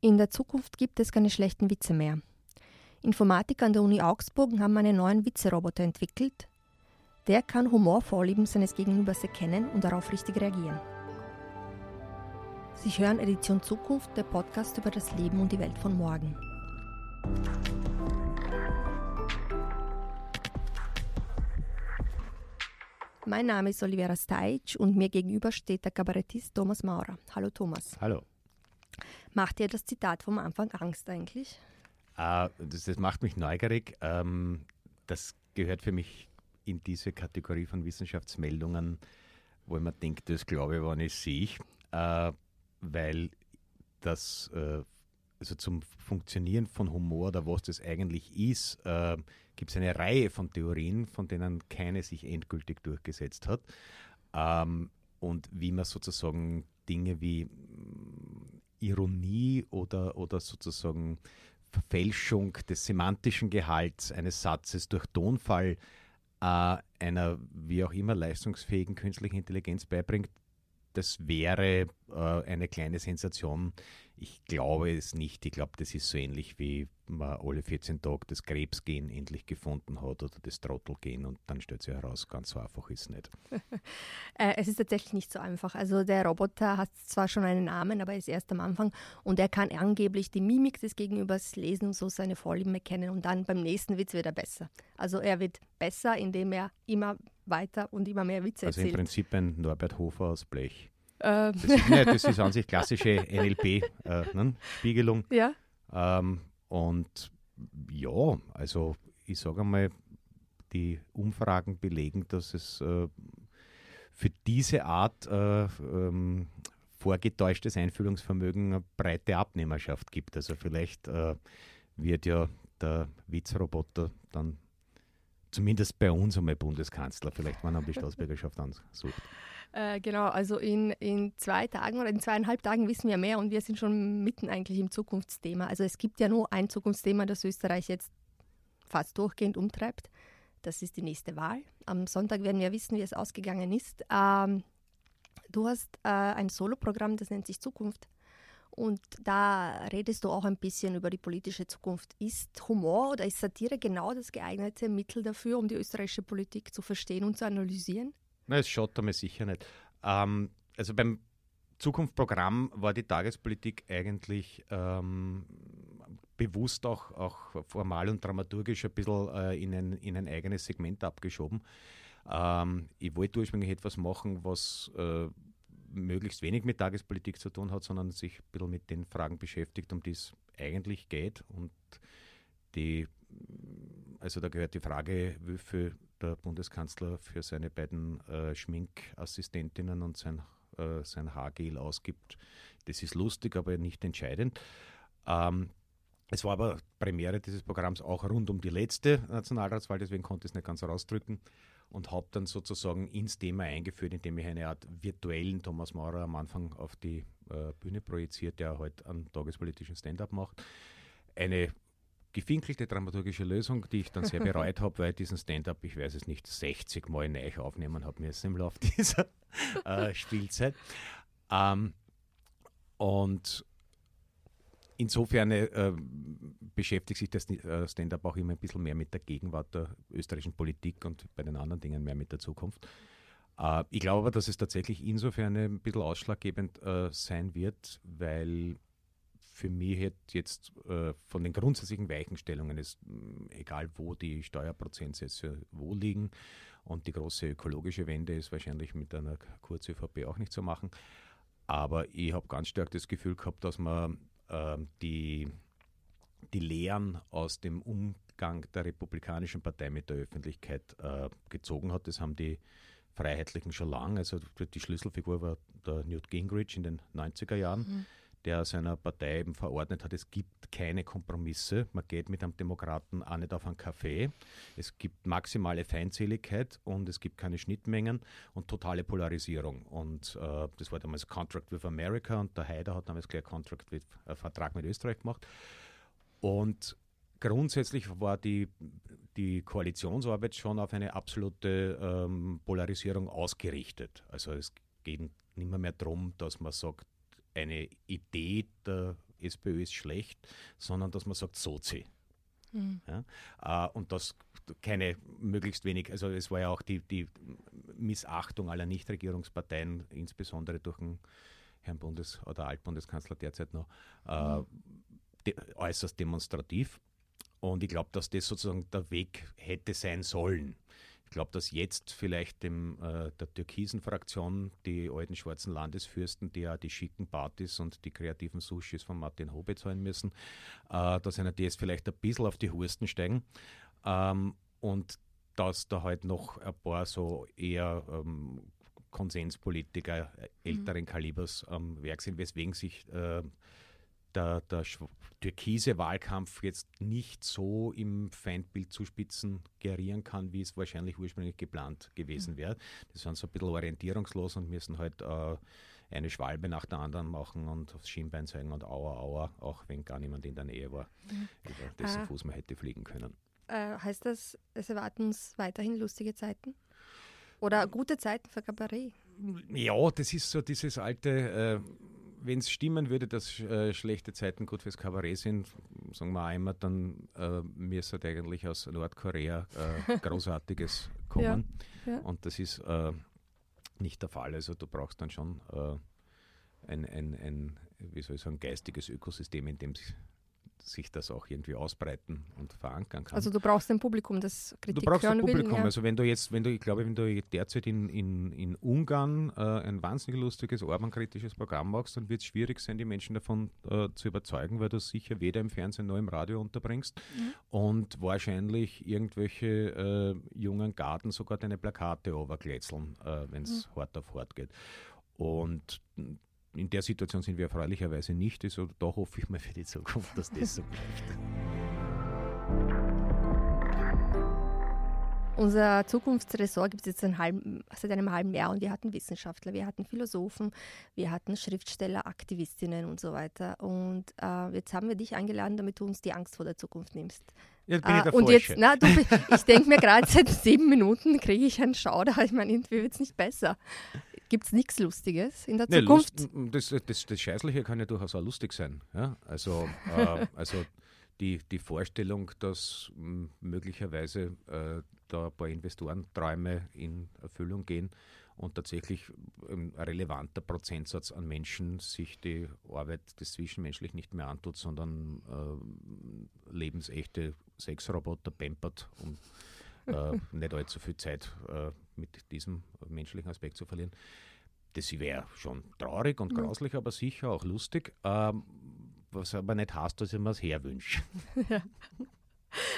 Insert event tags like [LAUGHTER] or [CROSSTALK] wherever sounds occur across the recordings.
In der Zukunft gibt es keine schlechten Witze mehr. Informatiker an der Uni Augsburg haben einen neuen Witzeroboter entwickelt. Der kann Humorvorlieben seines Gegenübers erkennen und darauf richtig reagieren. Sie hören Edition Zukunft, der Podcast über das Leben und die Welt von morgen. Mein Name ist Olivera Steitsch und mir gegenüber steht der Kabarettist Thomas Maurer. Hallo Thomas. Hallo. Macht dir das Zitat vom Anfang Angst eigentlich? Uh, das, das, macht mich neugierig. Ähm, das gehört für mich in diese Kategorie von Wissenschaftsmeldungen, wo man denkt, das glaube ich, wann ich sehe, äh, weil das äh, also zum Funktionieren von Humor oder was das eigentlich ist, äh, gibt es eine Reihe von Theorien, von denen keine sich endgültig durchgesetzt hat. Ähm, und wie man sozusagen Dinge wie Ironie oder, oder sozusagen Verfälschung des semantischen Gehalts eines Satzes durch Tonfall äh, einer wie auch immer leistungsfähigen künstlichen Intelligenz beibringt, das wäre äh, eine kleine Sensation. Ich glaube es nicht. Ich glaube, das ist so ähnlich wie man alle 14 Tage das Krebsgen endlich gefunden hat oder das Trottelgen und dann stellt sich heraus, ganz so einfach ist es nicht. [LAUGHS] Äh, es ist tatsächlich nicht so einfach. Also der Roboter hat zwar schon einen Namen, aber er ist erst am Anfang und er kann angeblich die Mimik des Gegenübers lesen und so seine Vorlieben erkennen und dann beim nächsten Witz wird er besser. Also er wird besser, indem er immer weiter und immer mehr Witze also erzählt. Also im Prinzip ein Norbert Hofer aus Blech. Ähm. Das, ist, ne, das ist an sich klassische NLP-Spiegelung. Äh, ja. Ähm, und ja, also ich sage einmal, die Umfragen belegen, dass es äh, für diese Art äh, ähm, vorgetäuschtes Einfühlungsvermögen eine breite Abnehmerschaft gibt. Also vielleicht äh, wird ja der Witzroboter dann zumindest bei uns einmal Bundeskanzler, vielleicht wenn er die Staatsbürgerschaft ansucht. Äh, genau, also in, in zwei Tagen oder in zweieinhalb Tagen wissen wir mehr und wir sind schon mitten eigentlich im Zukunftsthema. Also es gibt ja nur ein Zukunftsthema, das Österreich jetzt fast durchgehend umtreibt. Das ist die nächste Wahl. Am Sonntag werden wir wissen, wie es ausgegangen ist. Ähm, du hast äh, ein Soloprogramm, das nennt sich Zukunft. Und da redest du auch ein bisschen über die politische Zukunft. Ist Humor oder ist Satire genau das geeignete Mittel dafür, um die österreichische Politik zu verstehen und zu analysieren? Nein, es schaut mir sicher nicht. Ähm, also beim Zukunftsprogramm war die Tagespolitik eigentlich ähm, bewusst auch, auch formal und dramaturgisch ein bisschen äh, in, ein, in ein eigenes Segment abgeschoben. Ähm, ich wollte ursprünglich etwas machen, was äh, möglichst wenig mit Tagespolitik zu tun hat, sondern sich ein bisschen mit den Fragen beschäftigt, um die es eigentlich geht. Und die, also da gehört die Frage, wie viel der Bundeskanzler für seine beiden äh, Schminkassistentinnen und sein, äh, sein Haargel ausgibt. Das ist lustig, aber nicht entscheidend. Ähm, es war aber Premiere dieses Programms auch rund um die letzte Nationalratswahl, deswegen konnte ich es nicht ganz rausdrücken und habe dann sozusagen ins Thema eingeführt, indem ich eine Art virtuellen Thomas Maurer am Anfang auf die äh, Bühne projiziert, der heute halt einen tagespolitischen Stand-up macht. Eine gefinkelte dramaturgische Lösung, die ich dann sehr [LAUGHS] bereut habe, weil diesen Stand-up, ich weiß es nicht, 60 Mal neu aufnehmen habe müssen im Laufe [LAUGHS] dieser äh, Spielzeit. Ähm, und insofern äh, beschäftigt sich das äh, Stand-up auch immer ein bisschen mehr mit der Gegenwart der österreichischen Politik und bei den anderen Dingen mehr mit der Zukunft. Äh, ich glaube aber, dass es tatsächlich insofern ein bisschen ausschlaggebend äh, sein wird, weil für mich jetzt äh, von den grundsätzlichen Weichenstellungen ist, mm, egal wo die Steuerprozentsätze wo liegen und die große ökologische Wende ist wahrscheinlich mit einer Kurz-ÖVP auch nicht zu machen. Aber ich habe ganz stark das Gefühl gehabt, dass man äh, die, die Lehren aus dem Umgang der Republikanischen Partei mit der Öffentlichkeit äh, gezogen hat. Das haben die Freiheitlichen schon lange. Also die Schlüsselfigur war der Newt Gingrich in den 90er Jahren. Mhm der seiner Partei eben verordnet hat, es gibt keine Kompromisse. Man geht mit einem Demokraten auch nicht auf einen Kaffee. Es gibt maximale Feindseligkeit und es gibt keine Schnittmengen und totale Polarisierung. Und äh, das war damals Contract with America und der Haider hat damals gleich Contract with, äh, Vertrag mit Österreich gemacht. Und grundsätzlich war die, die Koalitionsarbeit schon auf eine absolute ähm, Polarisierung ausgerichtet. Also es geht nicht mehr, mehr darum, dass man sagt, eine Idee der SPÖ ist schlecht, sondern dass man sagt Sozi. Mhm. Ja? Äh, und das keine möglichst wenig, also es war ja auch die, die Missachtung aller Nichtregierungsparteien, insbesondere durch den Herrn Bundes- oder Altbundeskanzler derzeit noch, äh, de äußerst demonstrativ. Und ich glaube, dass das sozusagen der Weg hätte sein sollen. Ich glaube, dass jetzt vielleicht dem, äh, der türkisen Fraktion die alten schwarzen Landesfürsten, die ja die schicken Partys und die kreativen Sushis von Martin Hobe zahlen müssen, äh, dass einer die jetzt vielleicht ein bisschen auf die Hursten steigen ähm, und dass da halt noch ein paar so eher ähm, Konsenspolitiker äh, älteren mhm. Kalibers am Werk sind, weswegen sich äh, der, der türkise Wahlkampf jetzt nicht so im Feindbild zuspitzen gerieren kann, wie es wahrscheinlich ursprünglich geplant gewesen mhm. wäre. Die sind so ein bisschen orientierungslos und müssen halt äh, eine Schwalbe nach der anderen machen und aufs Schienbein zeigen und aua, aua, auch wenn gar niemand in der Nähe war, mhm. über dessen ah. Fuß man hätte fliegen können. Äh, heißt das, es erwarten uns weiterhin lustige Zeiten? Oder gute Zeiten für Kabarett? Ja, das ist so dieses alte, äh, wenn es stimmen würde, dass äh, schlechte Zeiten gut fürs Kabarett sind, sagen wir einmal, dann äh, müsste eigentlich aus Nordkorea äh, [LAUGHS] Großartiges kommen. Ja, ja. Und das ist äh, nicht der Fall. Also du brauchst dann schon äh, ein, ein, ein, wie soll ich sagen, geistiges Ökosystem, in dem sich das auch irgendwie ausbreiten und verankern kann. Also du brauchst ein Publikum, das Kritik Du brauchst ein Publikum. Will, ja. Also wenn du jetzt, wenn du, ich glaube, wenn du derzeit in, in, in Ungarn äh, ein wahnsinnig lustiges, Orban-kritisches Programm machst, dann wird es schwierig sein, die Menschen davon äh, zu überzeugen, weil du sicher weder im Fernsehen noch im Radio unterbringst mhm. und wahrscheinlich irgendwelche äh, jungen Garten sogar deine Plakate overglätzeln, äh, wenn es mhm. hart auf hart geht. Und in der Situation sind wir erfreulicherweise nicht. Also da hoffe ich mal für die Zukunft, dass das so bleibt. Unser Zukunftsressort gibt es jetzt ein halb, seit einem halben Jahr und wir hatten Wissenschaftler, wir hatten Philosophen, wir hatten Schriftsteller, Aktivistinnen und so weiter. Und äh, jetzt haben wir dich eingeladen, damit du uns die Angst vor der Zukunft nimmst. Jetzt bin ich der äh, und jetzt, na, du, [LAUGHS] ich denke mir gerade seit sieben Minuten kriege ich einen Schauder. Ich meine, irgendwie wird es nicht besser. Gibt es nichts Lustiges in der Zukunft? Lust, das, das, das Scheißliche kann ja durchaus auch lustig sein. Ja? Also, äh, [LAUGHS] also die, die Vorstellung, dass möglicherweise äh, da ein paar Investorenträume in Erfüllung gehen und tatsächlich ein relevanter Prozentsatz an Menschen sich die Arbeit des Zwischenmenschlich nicht mehr antut, sondern äh, lebensechte Sexroboter pampert, um äh, nicht allzu viel Zeit äh, mit diesem menschlichen Aspekt zu verlieren. Das wäre schon traurig und grauslich, aber sicher auch lustig. Ähm, was aber nicht heißt, dass ich mir das herwünsche. [LAUGHS] Ja.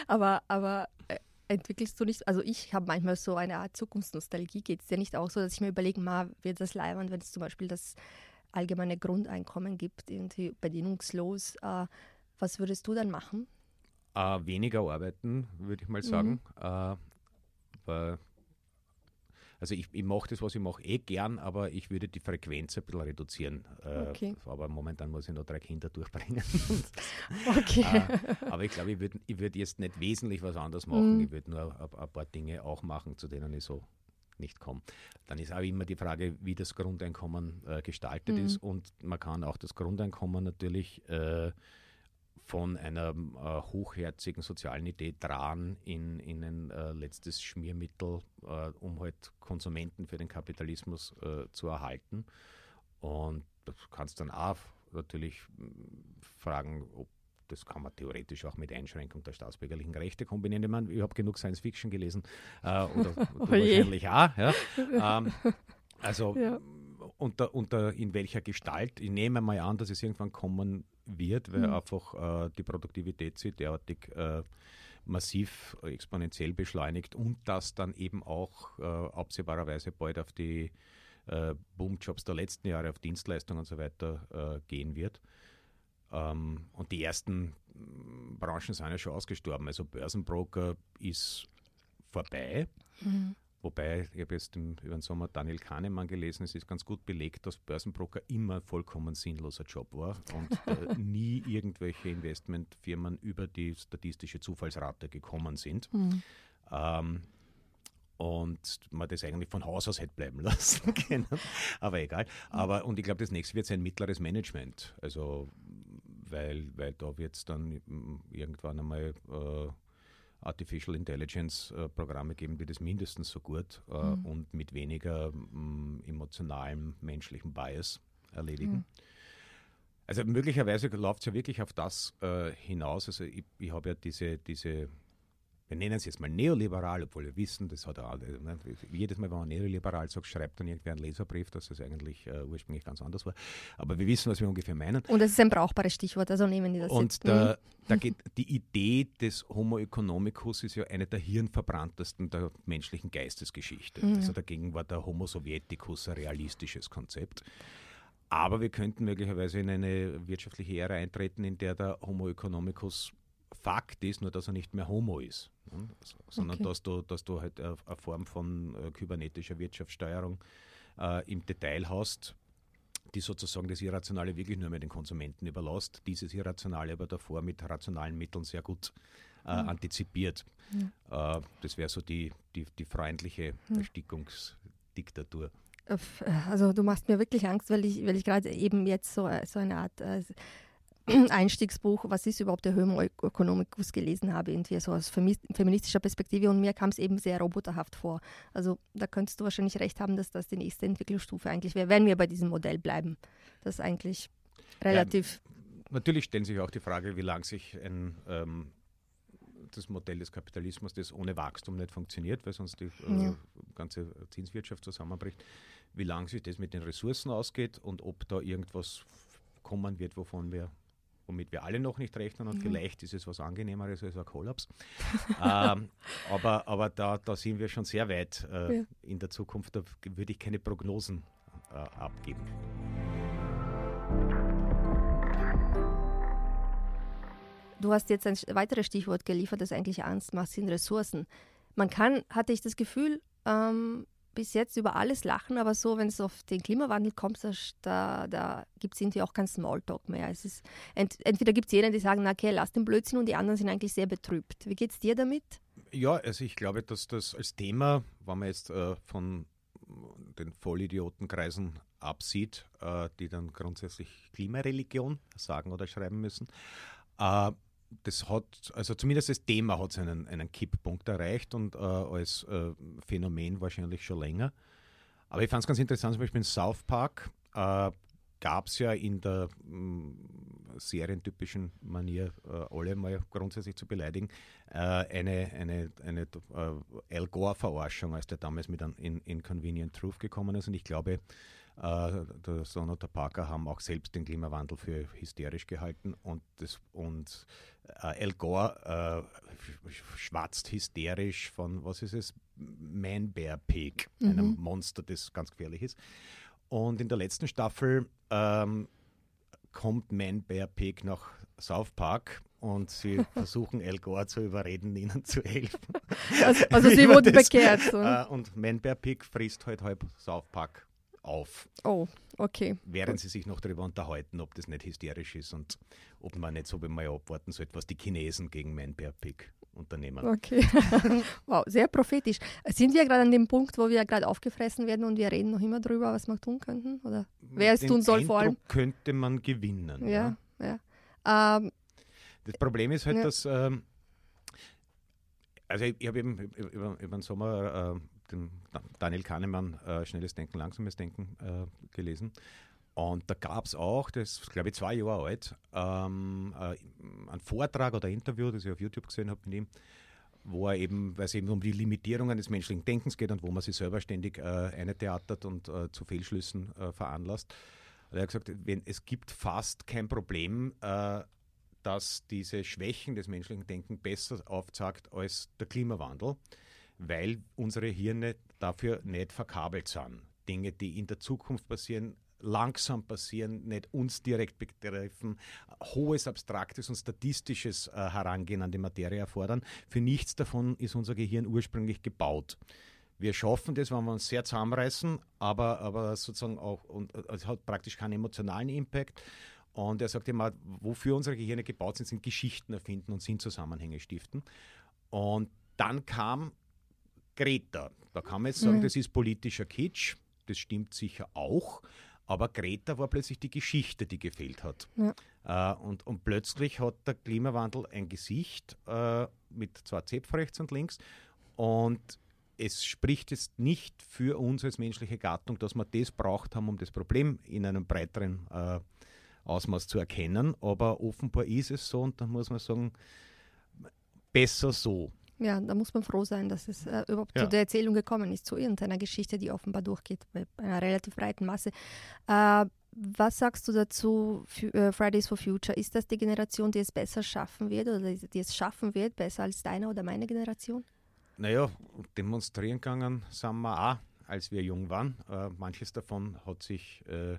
Aber, aber äh, entwickelst du nicht, also ich habe manchmal so eine Art Zukunftsnostalgie. Geht es dir nicht auch so, dass ich mir überlege, mal wird das leibend, wenn es zum Beispiel das allgemeine Grundeinkommen gibt, irgendwie bedingungslos. Äh, was würdest du dann machen? Äh, weniger arbeiten, würde ich mal sagen. Mhm. Äh, also ich, ich mache das, was ich mache, eh gern, aber ich würde die Frequenz ein bisschen reduzieren. Äh, okay. aber momentan muss ich noch drei Kinder durchbringen. [LAUGHS] okay. äh, aber ich glaube, ich würde ich würd jetzt nicht wesentlich was anderes machen. Mhm. Ich würde nur ein, ein, paar Dinge auch machen, zu denen ich so nicht komme. Dann ist auch immer die Frage, wie das Grundeinkommen äh, gestaltet mhm. ist. Und man kann auch das Grundeinkommen natürlich äh, von einer äh, hochherzigen sozialen Idee dran in, in ein äh, letztes Schmiermittel, äh, um halt Konsumenten für den Kapitalismus äh, zu erhalten. Und du kannst dann auch natürlich fragen, ob das kann man theoretisch auch mit Einschränkung der staatsbürgerlichen Rechte kombinieren. Ich, meine, ich habe genug Science Fiction gelesen äh, oder [LAUGHS] oh wahrscheinlich auch. Ja. [LAUGHS] Ähm, also ja. Unter, unter in welcher Gestalt, ich nehme mal an, dass es irgendwann kommen wird, weil mhm. einfach äh, die Produktivität sich derartig äh, massiv exponentiell beschleunigt und das dann eben auch äh, absehbarerweise bald auf die äh, Boomjobs der letzten Jahre, auf Dienstleistungen und so weiter äh, gehen wird. Ähm, und die ersten mm, Branchen sind ja schon ausgestorben. Also Börsenbroker ist vorbei. Mhm. Wobei, ich habe jetzt im, über den Sommer Daniel Kahnemann gelesen, es ist ganz gut belegt, dass Börsenbroker immer ein vollkommen sinnloser Job war und äh, [LAUGHS] nie irgendwelche Investmentfirmen über die statistische Zufallsrate gekommen sind. Mhm. Ähm, und man das eigentlich von Haus aus hätte bleiben [LAUGHS] lassen können. Aber egal. Aber und ich glaube, das nächste wird sein mittleres Management. Also weil, weil da wird es dann irgendwann einmal äh, Artificial Intelligence äh, Programme geben, die das mindestens so gut äh, mhm. und mit weniger mh, emotionalem menschlichen Bias erledigen. Mhm. Also möglicherweise läuft es ja wirklich auf das äh, hinaus. Also ich, ich habe ja diese, diese wir nennen es jetzt mal neoliberal, obwohl wir wissen, das hat er ne, jedes Mal, wenn man neoliberal sagt, schreibt dann irgendwer einen Leserbrief, dass es eigentlich äh, ursprünglich ganz anders war. Aber wir wissen, was wir ungefähr meinen. Und es ist ein brauchbares Stichwort, also nehmen die das Und jetzt. Da, mhm. da geht, die Idee des Homo economicus ist ja eine der hirnverbranntesten der menschlichen Geistesgeschichte. Mhm. Also dagegen war der Homo sovieticus ein realistisches Konzept. Aber wir könnten möglicherweise in eine wirtschaftliche Ära eintreten, in der der Homo economicus Fakt ist, nur dass er nicht mehr Homo ist, ne? sondern okay. dass, du, dass du halt eine, Form von äh, kybernetischer Wirtschaftssteuerung äh, im Detail hast, die sozusagen das Irrationale wirklich nur mehr den Konsumenten überlässt, dieses Irrationale aber davor mit rationalen Mitteln sehr gut äh, mhm. antizipiert. Mhm. Äh, das wäre so die, die, die freundliche mhm. Erstickungsdiktatur. Also du machst mir wirklich Angst, weil ich, weil ich gerade eben jetzt so, so eine Art äh, [CLEARS THROAT] Einstiegsbuch, was ist überhaupt der Homo economicus gelesen habe, irgendwie so aus feministischer Perspektive und mir kam es eben sehr roboterhaft vor. Also da könntest du wahrscheinlich recht haben, dass das die nächste Entwicklungsstufe eigentlich wäre, wenn wir bei diesem Modell bleiben. Das ist eigentlich relativ. Ja, natürlich stellen sich auch die Frage, wie lange sich ein ähm, das Modell des Kapitalismus, das ohne Wachstum nicht funktioniert, weil sonst die äh, ja. ganze Zinswirtschaft zusammenbricht, wie lange sich das mit den Ressourcen ausgeht und ob da irgendwas kommen wird, wovon wir womit wir alle noch nicht rechnen und mhm. vielleicht ist es was Angenehmeres als ein Kollaps. [LAUGHS] ähm, aber aber da, da sind wir schon sehr weit äh, ja. in der Zukunft, da würde ich keine Prognosen äh, abgeben. Du hast jetzt ein weiteres Stichwort geliefert, das eigentlich Angst macht, sind Ressourcen. Man kann, hatte ich das Gefühl, ähm, bis jetzt über alles lachen, aber so, wenn es auf den Klimawandel kommt, da, da gibt es irgendwie auch keinen Smalltalk mehr. Es ist, ent, entweder gibt es jenen, die sagen, na okay, lass den Blödsinn und die anderen sind eigentlich sehr betrübt. Wie geht es dir damit? Ja, also ich glaube, dass das als Thema, wenn man jetzt äh, von den Vollidiotenkreisen absieht, äh, die dann grundsätzlich Klimareligion sagen oder schreiben müssen, äh, das hat, also zumindest das Thema hat einen, einen Kipppunkt erreicht und äh, als äh, Phänomen wahrscheinlich schon länger. Aber ich fand es ganz interessant, zum Beispiel in South Park äh, gab es ja in der mh, mm, serientypischen Manier, äh, alle mal grundsätzlich zu beleidigen, äh, eine, eine, eine äh, Al Gore-Verarschung, als der damals mit in Inconvenient Truth gekommen ist. Und ich glaube, der Son und der Parker haben auch selbst den Klimawandel für hysterisch gehalten und, das, und äh, Al Gore äh, schwatzt hysterisch von, was ist es, Man Bear Pig, mhm. einem Monster, das ganz gefährlich ist. Und in der letzten Staffel ähm, kommt Man Bear Pig nach South Park und sie [LAUGHS] versuchen Al Gore zu überreden, ihnen zu helfen. Also, also sie wurden bekehrt. So. Äh, und Man Bear Pig frisst halt halb South Park auf. Oh, okay. Während Gut. sie sich noch darüber unterhalten, ob das nicht hysterisch ist und ob man nicht so mal abwarten sollte, was die Chinesen gegen Man Bear Pig unternehmen. Okay. [LAUGHS] wow, sehr prophetisch. Sind wir gerade an dem Punkt, wo wir gerade aufgefressen werden und wir reden noch immer darüber, was wir tun könnten? Oder wer es tun soll Eindruck vor allem? könnte man gewinnen. Ja, ja. ja. Ähm, das Problem ist halt, ja. dass ähm, also ich, ich habe eben über, über den Sommer den Daniel Kahnemann äh, Schnelles Denken, Langsames Denken äh, gelesen. Und da gab es auch, das ist glaube ich zwei Jahre alt, ähm, äh, ein Vortrag oder Interview, das ich auf YouTube gesehen habe mit ihm, wo er eben, weil es eben um die Limitierungen des menschlichen Denkens geht und wo man sich selber ständig äh, eintheatert und äh, zu Fehlschlüssen äh, veranlasst. Und er hat gesagt, wenn, es gibt fast kein Problem, äh, dass diese Schwächen des menschlichen Denkens besser aufzeigt als der Klimawandel weil unsere Hirne dafür nicht verkabelt sind. Dinge, die in der Zukunft passieren, langsam passieren, nicht uns direkt betreffen, hohes abstraktes und statistisches äh, Herangehen an die Materie erfordern. Für nichts davon ist unser Gehirn ursprünglich gebaut. Wir schaffen das, wenn wir uns sehr zusammenreißen, aber, aber sozusagen auch, und äh, es hat praktisch keinen emotionalen Impact. Und er sagt immer, wofür unsere Gehirne gebaut sind, sind Geschichten erfinden und Sinnzusammenhänge stiften. Und dann kam Greta. Da kann man jetzt sagen, mhm. das ist politischer Kitsch. Das stimmt sicher auch. Aber Greta war plötzlich die Geschichte, die gefehlt hat. Ja. Äh, und, und plötzlich hat der Klimawandel ein Gesicht äh, mit zwei Zepf rechts und links. Und es spricht jetzt nicht für uns als menschliche Gattung, dass wir das braucht haben, um das Problem in einem breiteren äh, Ausmaß zu erkennen. Aber offenbar ist es so und dann muss man sagen, besser so. Ja, da muss man froh sein, dass es äh, überhaupt Ja. zu der Erzählung gekommen ist, zu irgendeiner Geschichte, die offenbar durchgeht bei einer relativ breiten Masse. Äh, was sagst du dazu, äh, Fridays for Future? Ist das die Generation, die es besser schaffen wird oder die die es schaffen wird, besser als deine oder meine Generation? Naja, demonstrieren gegangen sind wir auch, als wir jung waren. Äh, manches davon hat sich äh,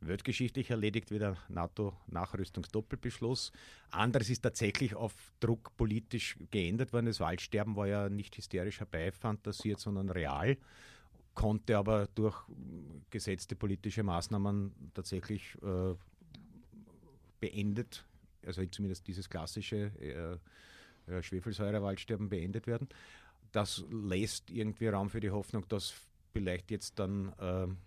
weltgeschichtlich erledigt, wie der NATO-Nachrüstungsdoppelbeschluss. Anderes ist tatsächlich auf Druck politisch geändert worden. Das Waldsterben war ja nicht hysterisch herbeifantasiert, sondern real, konnte aber durch gesetzte politische Maßnahmen tatsächlich äh, beendet, also zumindest dieses klassische äh, äh, Schwefelsäurewaldsterben beendet werden. Das lässt irgendwie Raum für die Hoffnung, dass vielleicht jetzt dann ähm,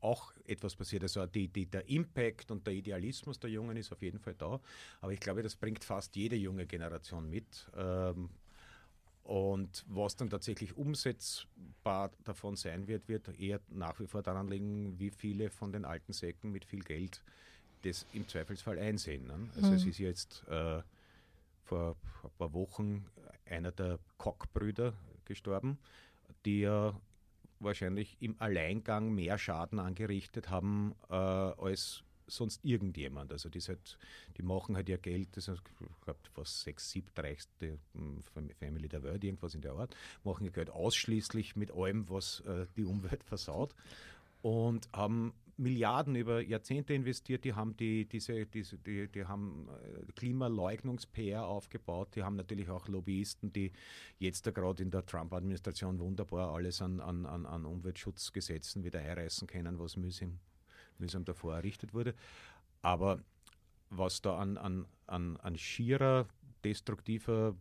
auch etwas passiert. Also die, die, der Impact und der Idealismus der Jungen ist auf jeden Fall da. Aber ich glaube, das bringt fast jede junge Generation mit. Ähm, und was dann tatsächlich umsetzbar davon sein wird, wird eher nach wie vor daran liegen, wie viele von den alten Säcken mit viel Geld das im Zweifelsfall einsehen. Ne? Also Mhm. es ist jetzt äh, vor ein paar Wochen einer der Koch-Brüder gestorben, ja wahrscheinlich im Alleingang mehr Schaden angerichtet haben äh, als sonst irgendjemand. Also die, halt, die machen halt ihr Geld, das ist ich glaube fast sechs, siebtreichste hm, Fam- Family der Welt, irgendwas in der Art, machen ihr Geld ausschließlich mit allem, was äh, die Umwelt versaut und haben Milliarden über Jahrzehnte investiert, die haben die, diese, diese, die, die haben äh, Klimaleugnungs-PR aufgebaut, die haben natürlich auch Lobbyisten, die jetzt da gerade in der Trump-Administration wunderbar alles an, an, an, an Umweltschutzgesetzen wieder einreißen können, was mühsam, mühsam davor errichtet wurde. Aber was da an, an, an, an schierer, destruktiver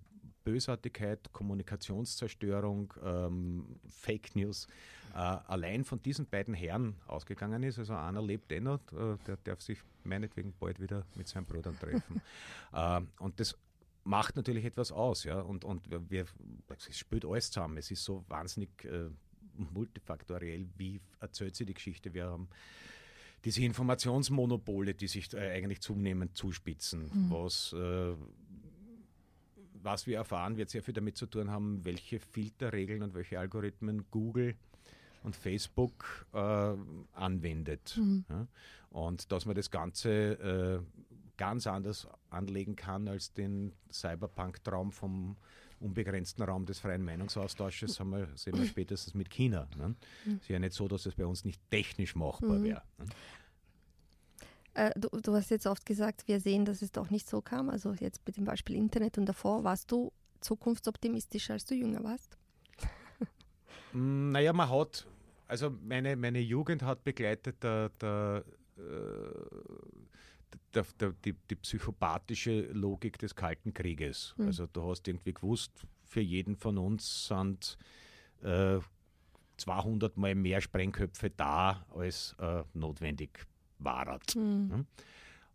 Bösartigkeit, Kommunikationszerstörung, ähm, Fake News äh, allein von diesen beiden Herren ausgegangen ist. Also einer lebt eh noch, äh, der darf sich meinetwegen bald wieder mit seinem Bruder treffen. [LAUGHS] äh, und das macht natürlich etwas aus, ja. Und, und wir, es spielt alles zusammen. Es ist so wahnsinnig äh, multifaktoriell, wie erzählt sie die Geschichte. Wir haben diese Informationsmonopole, die sich äh, eigentlich zunehmend zuspitzen, was, äh, was wir erfahren, wird sehr viel damit zu tun haben, welche Filterregeln und welche Algorithmen Google und Facebook äh, anwendet. Ja? Und dass man das Ganze äh, ganz anders anlegen kann als den Cyberpunk-Traum vom unbegrenzten Raum des freien Meinungsaustausches, haben wir, sehen wir [LAUGHS] spätestens mit China. Ne? Ist ja nicht so, dass es bei uns nicht technisch machbar wäre. Ne? Äh, du, du hast jetzt oft gesagt, wir sehen, dass es doch nicht so kam. Also jetzt mit dem Beispiel Internet und davor warst du zukunftsoptimistischer, als du jünger warst. [LAUGHS] Mm, Naja, man hat, also meine, meine Jugend hat begleitet der, der, äh, der, der, die, die psychopathische Logik des Kalten Krieges. Also du hast irgendwie gewusst, für jeden von uns sind äh, 200 mal mehr Sprengköpfe da, als äh, notwendig waren. Ne?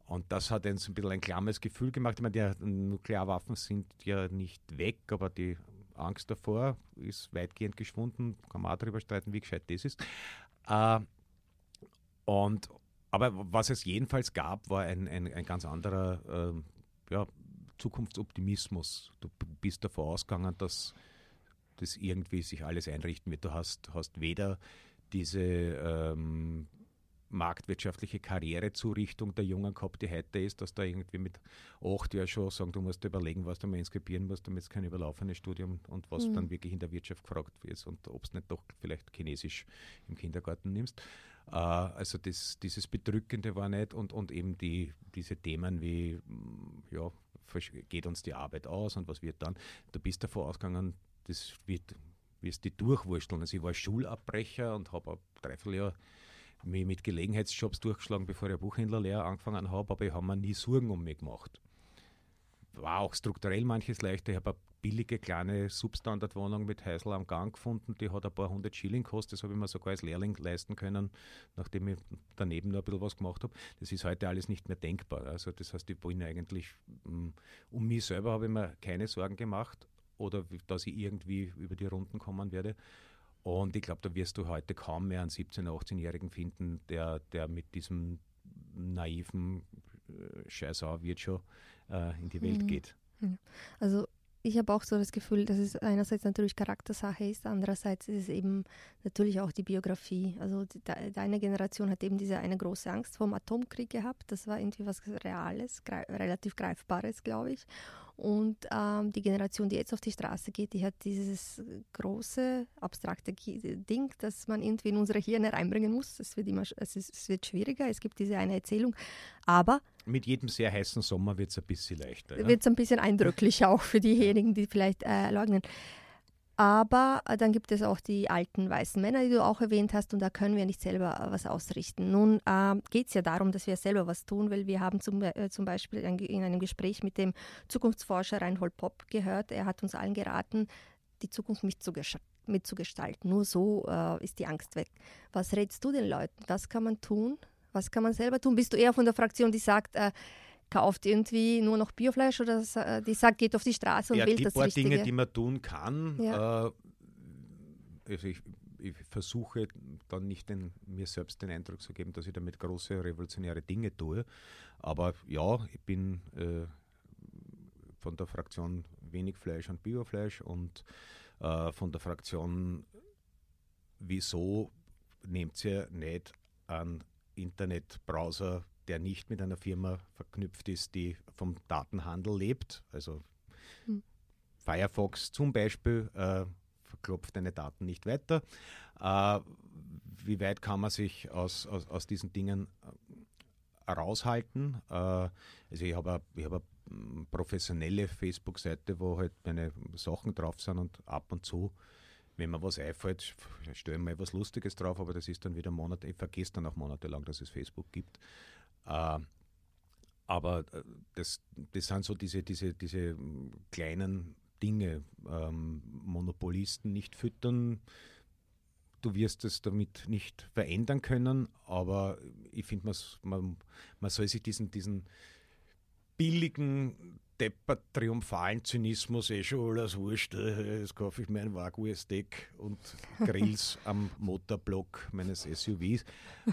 Und das hat uns ein bisschen ein klammes Gefühl gemacht. Ich meine, die Nuklearwaffen sind ja nicht weg, aber die Angst davor ist weitgehend geschwunden. Kann man auch darüber streiten, wie gescheit das ist. Äh, und, aber was es jedenfalls gab, war ein, ein, ein ganz anderer ähm, ja, Zukunftsoptimismus. Du bist davon ausgegangen, dass das irgendwie sich alles einrichten wird. Du hast, hast weder diese ähm, marktwirtschaftliche Karrierezurichtung der Jungen gehabt, die heute ist, dass da irgendwie mit acht Jahren schon sagen, du musst überlegen, was du mal inskribieren musst, damit es kein überlaufenes Studium und was dann wirklich in der Wirtschaft gefragt wird und ob es nicht doch vielleicht Chinesisch im Kindergarten nimmst. Äh, also das, dieses Bedrückende war nicht und, und eben die, diese Themen wie, mm, ja, geht uns die Arbeit aus und was wird dann? Du bist davon ausgegangen, das wird, wirst die durchwursteln. Also ich war Schulabbrecher und habe ein Dreivierteljahr mich mit Gelegenheitsjobs durchgeschlagen, bevor ich Buchhändlerlehre angefangen habe, aber ich habe mir nie Sorgen um mich gemacht. war auch strukturell manches leichter. Ich habe eine billige kleine Substandardwohnung mit Häusl am Gang gefunden, die hat ein paar hundert Schilling gekostet. Das habe ich mir sogar als Lehrling leisten können, nachdem ich daneben noch ein bisschen was gemacht habe. Das ist heute alles nicht mehr denkbar. Also das heißt, ich wollte eigentlich, mm, um mich selber habe ich mir keine Sorgen gemacht oder dass ich irgendwie über die Runden kommen werde. Und ich glaube, da wirst du heute kaum mehr einen 17-, 18-Jährigen finden, der, der mit diesem naiven äh, Scheißau wird schon äh, in die Welt mhm. geht. Also ich habe auch so das Gefühl, dass es einerseits natürlich Charaktersache ist, andererseits ist es eben natürlich auch die Biografie. Also die, deine Generation hat eben diese eine große Angst vor dem Atomkrieg gehabt. Das war irgendwie was Reales, greif, relativ Greifbares, glaube ich. Und ähm, die Generation, die jetzt auf die Straße geht, die hat dieses große, abstrakte Ding, das man irgendwie in unsere Hirne reinbringen muss. Es wird immer es, ist, es wird schwieriger, es gibt diese eine Erzählung. Aber mit jedem sehr heißen Sommer wird es ein bisschen leichter. Wird es ein bisschen eindrücklicher auch für diejenigen, die vielleicht äh, leugnen. Aber äh, dann gibt es auch die alten weißen Männer, die du auch erwähnt hast, und da können wir nicht selber äh, was ausrichten. Nun äh, geht es ja darum, dass wir selber was tun, weil wir haben zum, äh, zum Beispiel in einem Gespräch mit dem Zukunftsforscher Reinhold Popp gehört, er hat uns allen geraten, die Zukunft mitzugestalten. Nur so äh, ist die Angst weg. Was rätst du den Leuten? Was kann man tun? Was kann man selber tun? Bist du eher von der Fraktion, die sagt, äh, kauft irgendwie nur noch Biofleisch oder äh, die sagt, geht auf die Straße und ja, wählt die das paar Richtige. Dinge, die man tun kann. Ja. Äh, also ich, ich, versuche dann nicht den, mir selbst den Eindruck zu geben, dass ich damit große revolutionäre Dinge tue. Aber ja, ich bin äh, von der Fraktion wenig Fleisch und Biofleisch und äh, von der Fraktion, wieso nehmt ihr nicht einen Internetbrowser der nicht mit einer Firma verknüpft ist, die vom Datenhandel lebt. Also hm. Firefox zum Beispiel äh, verklopft deine Daten nicht weiter. Äh, wie weit kann man sich aus, aus, aus diesen Dingen äh, raushalten? Äh, also ich habe hab eine professionelle Facebook-Seite, wo halt meine Sachen drauf sind und ab und zu wenn mir was einfällt, stelle ich mal was Lustiges drauf, aber das ist dann wieder Monate, ich vergesse dann auch monatelang, dass es Facebook gibt. Äh, aber äh, das, das sind so diese, diese, diese kleinen Dinge. Ähm, Monopolisten nicht füttern. Du wirst es damit nicht verändern können, aber ich finde, man, man soll sich diesen, diesen billigen, deppert triumphalen Zynismus eh schon alles wurscht. Äh, jetzt kaufe ich mir ein Wagyu-Steak und Grills [LAUGHS] am Motorblock meines SUVs.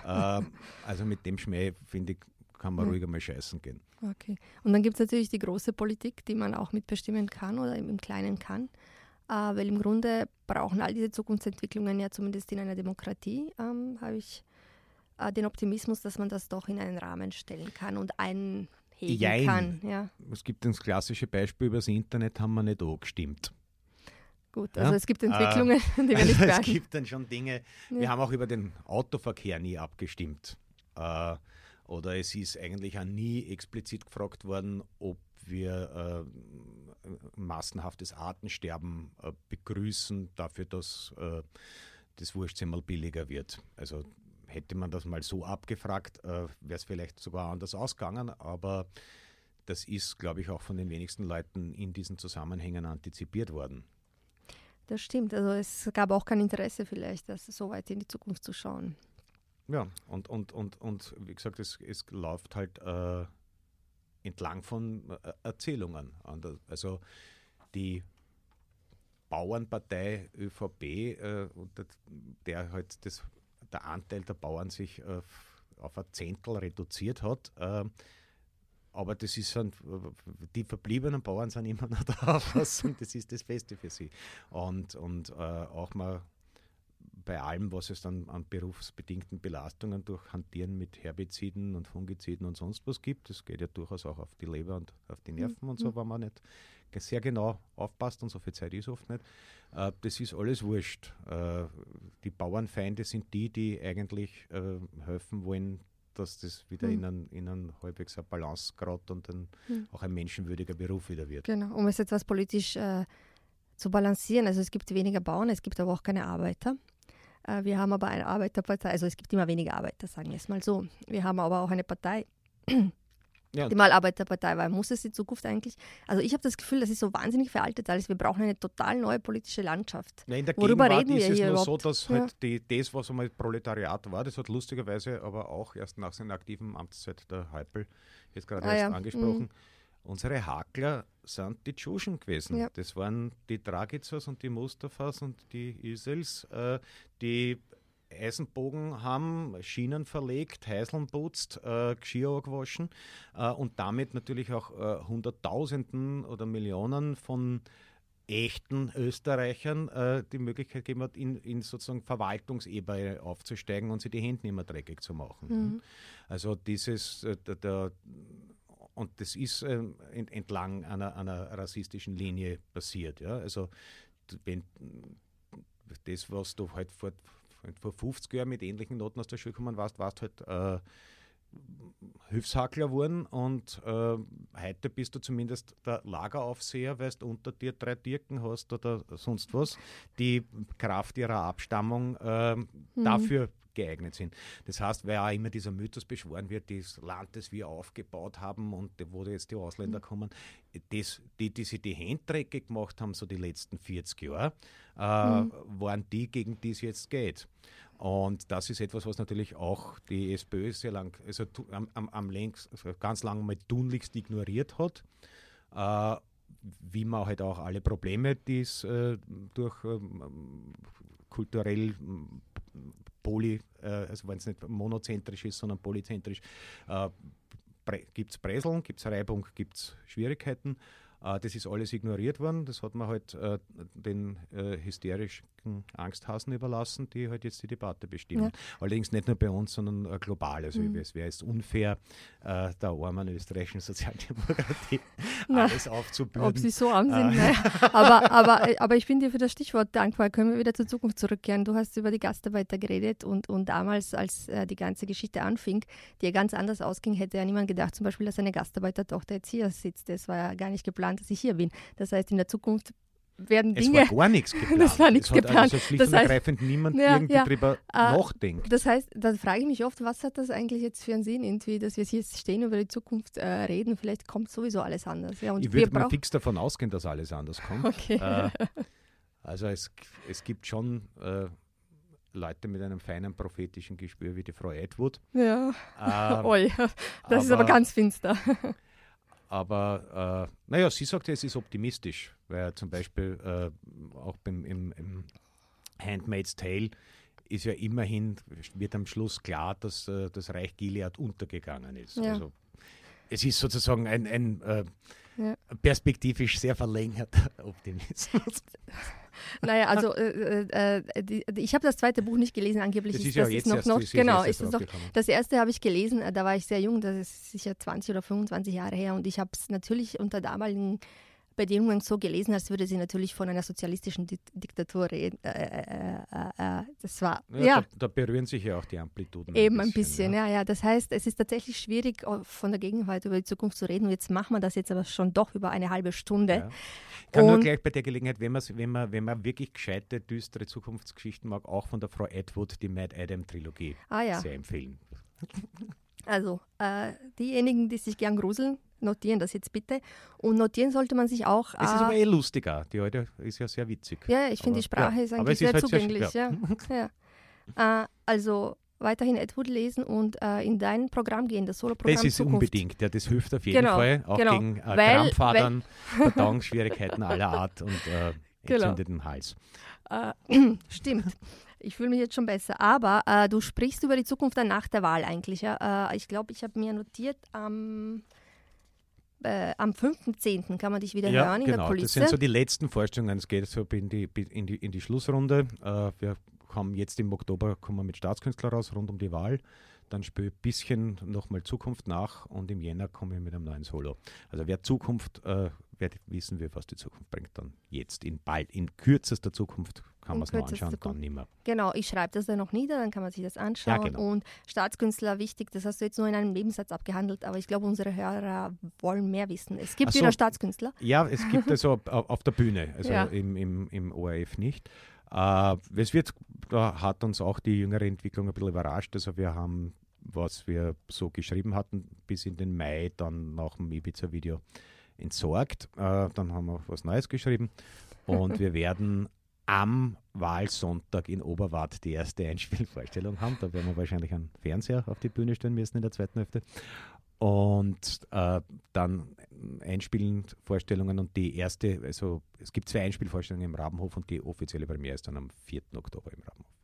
Äh, also mit dem Schmäh, finde ich, kann man ja. ruhig einmal scheißen gehen. Okay. Und dann gibt es natürlich die große Politik, die man auch mitbestimmen kann oder im Kleinen kann. Äh, weil im Grunde brauchen all diese Zukunftsentwicklungen ja zumindest in einer Demokratie, ähm, habe ich äh, den Optimismus, dass man das doch in einen Rahmen stellen kann und einhegen Jein. kann. Ja. Es gibt das klassische Beispiel, über das Internet haben wir nicht angestimmt. Gut, also ja? es gibt Entwicklungen, äh, die wir nicht also Es gibt dann schon Dinge, ja. wir haben auch über den Autoverkehr nie abgestimmt. Äh, oder es ist eigentlich auch nie explizit gefragt worden, ob wir äh, massenhaftes Artensterben äh, begrüßen, dafür, dass äh, das Wurstsemmel billiger wird. Also hätte man das mal so abgefragt, äh, wäre es vielleicht sogar anders ausgegangen, aber das ist, glaube ich, auch von den wenigsten Leuten in diesen Zusammenhängen antizipiert worden. Das stimmt. Also es gab auch kein Interesse vielleicht, das so weit in die Zukunft zu schauen. Ja, und, und, und, und wie gesagt, es, es läuft halt äh, entlang von äh, Erzählungen. Also die Bauernpartei ÖVP, äh, der halt das, der Anteil der Bauern sich äh, auf ein Zehntel reduziert hat. Äh, aber das ist ein, die verbliebenen Bauern sind immer noch [LAUGHS] der Auffassung, das ist das Beste für sie. Und, und äh, auch mal bei allem, was es dann an berufsbedingten Belastungen durch Hantieren mit Herbiziden und Fungiziden und sonst was gibt. Das geht ja durchaus auch auf die Leber und auf die Nerven mhm. und so, wenn man nicht sehr genau aufpasst und so viel Zeit ist oft nicht. Äh, das ist alles wurscht. Äh, die Bauernfeinde sind die, die eigentlich äh, helfen wollen, dass das wieder mhm. in, einen, in einen halbwegs eine Balance gerät und dann mhm. auch ein menschenwürdiger Beruf wieder wird. Genau, um es etwas politisch äh, zu balancieren. Also es gibt weniger Bauern, es gibt aber auch keine Arbeiter. Äh, wir haben aber eine Arbeiterpartei, also es gibt immer weniger Arbeiter, sagen wir es mal so. Wir haben aber auch eine Partei, [CLEARS THROAT] ja. die mal Arbeiterpartei war. Muss es die Zukunft eigentlich? Also ich habe das Gefühl, das ist so wahnsinnig veraltet alles. Wir brauchen eine total neue politische Landschaft. Ja, in der Worüber Gegenwart reden wir ist es hier nur überhaupt? so, dass halt die, das, was einmal Proletariat war, das hat lustigerweise aber auch erst nach seiner aktiven Amtszeit der Heipel jetzt gerade ah, erst angesprochen. Mhm. Unsere Hakler sind die Tschuschen gewesen. Das waren die Dragizers und die Mustafas und die Isels, äh, die Eisenbogen haben, Schienen verlegt, Heiseln putzt, äh, Geschirr gewaschen äh, und damit natürlich auch äh, Hunderttausenden oder Millionen von echten Österreichern äh, die Möglichkeit gegeben hat, in, in sozusagen Verwaltungsebene aufzusteigen und sich die Hände nicht mehr dreckig zu machen. Mhm. Also dieses, äh, der, der, und das ist äh, entlang einer, einer rassistischen Linie passiert. Ja? Also wenn das, was du halt vor vor 50 Jahren mit ähnlichen Noten aus der Schule gekommen warst, warst halt äh, Hilfshackler geworden und äh, heute bist du zumindest der Lageraufseher, weil du unter dir drei Dirken hast oder sonst was, die Kraft ihrer Abstammung äh, mhm. dafür geeignet sind. Das heißt, weil auch immer dieser Mythos beschworen wird, das Land, das wir aufgebaut haben und wo jetzt die Ausländer mhm. kommen, das, die, die sich die Hände dreckig gemacht haben, so die letzten 40 Jahre, äh, mhm. waren die, gegen die es jetzt geht. Und das ist etwas, was natürlich auch die SPÖ sehr lang, also am, am, am längst, also ganz lange mal tunlichst ignoriert hat. Äh, wie man halt auch alle Probleme, die es äh, durch ähm, kulturell poly, äh, also wenn es nicht monozentrisch ist, sondern polyzentrisch, äh, gibt es Präseln, gibt es Reibung, gibt es Schwierigkeiten. Äh, das ist alles ignoriert worden. Das hat man halt den äh, hysterischen Angsthasen überlassen, die halt jetzt die Debatte bestimmen. Ja. Allerdings nicht nur bei uns, sondern äh, global. Also mhm. es wäre jetzt unfair, äh, der armen österreichischen Sozialdemokratie [LAUGHS] alles aufzubürden. Ob sie so arm sind, [LAUGHS] äh. aber, aber, aber ich bin dir für das Stichwort dankbar. Können wir wieder zur Zukunft zurückkehren? Du hast über die Gastarbeiter geredet und, und damals, als äh, die ganze Geschichte anfing, die ja ganz anders ausging, hätte ja niemand gedacht, zum Beispiel, dass eine Gastarbeitertochter jetzt hier sitzt. Das war ja gar nicht geplant, dass ich hier bin. Das heißt, in der Zukunft werden Dinge. Es war gar nichts [LAUGHS] geplant. Das war nichts geplant. Also schlicht das heißt, und ergreifend niemand ja, irgendwie ja, drüber äh, nachdenkt. Das heißt, da frage ich mich oft, was hat das eigentlich jetzt für einen Sinn, irgendwie, dass wir hier stehen über die Zukunft äh, reden? Vielleicht kommt sowieso alles anders. Ja, ich würde mal fix davon ausgehen, dass alles anders kommt. [LAUGHS] Okay. Äh, also es, es gibt schon äh, Leute mit einem feinen prophetischen Gespür wie die Frau Edward. Ja. Ähm, [LAUGHS] Oi, das aber, ist aber ganz finster. Aber äh, naja, sie sagt, es ist optimistisch, weil zum Beispiel äh, auch beim, im, im Handmaid's Tale ist ja immerhin, wird am Schluss klar, dass äh, das Reich Gilead untergegangen ist. Ja. Also es ist sozusagen ein, ein äh, ja. perspektivisch sehr verlängerter [LAUGHS] Optimismus. [LAUGHS] Naja, also äh, äh, die, ich habe das zweite Buch nicht gelesen, angeblich das ist, ja das ist noch, noch genau, ist es noch, das erste habe ich gelesen, äh, da war ich sehr jung, das ist sicher 20 oder 25 Jahre her und ich habe es natürlich unter damaligen Bedingungen so gelesen, als würde sie natürlich von einer sozialistischen Di Diktatur reden. Äh, äh, äh, das war, ja. ja. Da, da, berühren sich ja auch die Amplituden. Eben ein bisschen, ein bisschen ja. ja. ja. Das heißt, es ist tatsächlich schwierig, von der Gegenwart über die Zukunft zu reden. Und jetzt machen wir das jetzt aber schon doch über eine halbe Stunde. Ja. Ich kann Und nur gleich bei der Gelegenheit, wenn, wenn, man, wenn man wirklich gescheite, düstere Zukunftsgeschichten mag, auch von der Frau Edward die Mad Adam Trilogie ah, sehr empfehlen. Also, äh, diejenigen, die sich gern gruseln, notieren das jetzt bitte. Und notieren sollte man sich auch. Es ist aber äh, eh lustiger. Die heute ist ja sehr witzig. Ja, ich finde, die Sprache ja, ist eigentlich sehr ist halt zugänglich. Sehr, ja. ja. Äh, also weiterhin Edward lesen und äh, in dein Programm gehen, das Solo-Programm. Das ist Zukunft. unbedingt, ja, das hilft auf jeden genau, Fall, auch genau. gegen äh, weil, Krampfadern, Verdauungsschwierigkeiten aller Art und äh, entzündeten [LAUGHS] genau. Hals. Äh, [CLEARS THROAT] stimmt. Ich fühle mich jetzt schon besser. Aber äh, du sprichst über die Zukunft dann nach der Wahl eigentlich. Ja? Äh, ich glaube, ich habe mir notiert am. Äh, am 5.10. kann man dich wieder ja, hören in genau. der Kulisse. Das sind so die letzten Vorstellungen. Es geht so in die, in die, in die Schlussrunde. Äh, wir haben jetzt im Oktober kommen wir mit Staatskünstler raus, rund um die Wahl. Dann spiele ich ein bisschen nochmal Zukunft nach und im Jänner komme ich mit einem neuen Solo. Also wer Zukunft, äh, wissen will, was die Zukunft bringt, dann jetzt in bald, in kürzester Zukunft kann man es noch anschauen, dann nicht mehr. Genau, ich schreibe das dann noch nieder, dann kann man sich das anschauen. Ja, genau. Und Staatskünstler, wichtig, das hast du jetzt nur in einem Nebensatz abgehandelt, aber ich glaube, unsere Hörer wollen mehr wissen. Es gibt so, wieder Staatskünstler. Ja, es gibt [LAUGHS] also auf der Bühne, also ja. im, im, im ORF nicht. Uh, es wird, da hat uns auch die jüngere Entwicklung ein bisschen überrascht. Also wir haben was wir so geschrieben hatten, bis in den Mai, dann nach dem Ibiza-Video entsorgt. Äh, dann haben wir was Neues geschrieben und wir werden am Wahlsonntag in Oberwart die erste Einspielvorstellung haben. Da werden wir wahrscheinlich einen Fernseher auf die Bühne stellen müssen in der zweiten Hälfte. Und äh, dann Einspielen Vorstellungen und die erste, also es gibt zwei Einspielvorstellungen im Rabenhof und die offizielle Premiere ist dann am 4. Oktober im Rabenhof.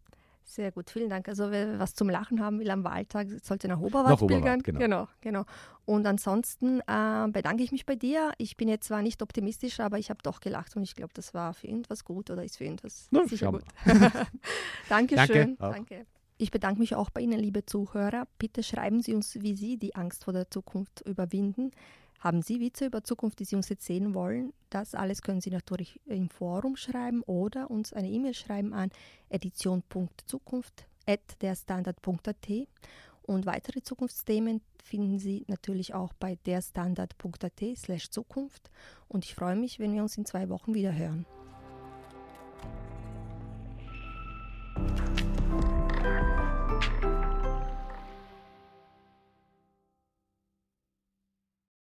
Sehr gut, vielen Dank. Also wer was zum Lachen haben will am Wahltag, sollte nach Oberwart nach pilgern. Genau. genau, genau. Und ansonsten äh, bedanke ich mich bei dir. Ich bin jetzt zwar nicht optimistisch, aber ich habe doch gelacht und ich glaube, das war für irgendwas gut oder ist für irgendwas Na, sicher gut. [LAUGHS] [LAUGHS] Dankeschön. Danke, Danke. Ich bedanke mich auch bei Ihnen, liebe Zuhörer. Bitte schreiben Sie uns, wie Sie die Angst vor der Zukunft überwinden. Haben Sie Witze über Zukunft, die Sie uns erzählen wollen? Das alles können Sie natürlich im Forum schreiben oder uns eine E-Mail schreiben an edition.zukunft.derstandard.at. Und weitere Zukunftsthemen finden Sie natürlich auch bei derstandard.at slash Zukunft. Und ich freue mich, wenn wir uns in zwei Wochen wieder hören.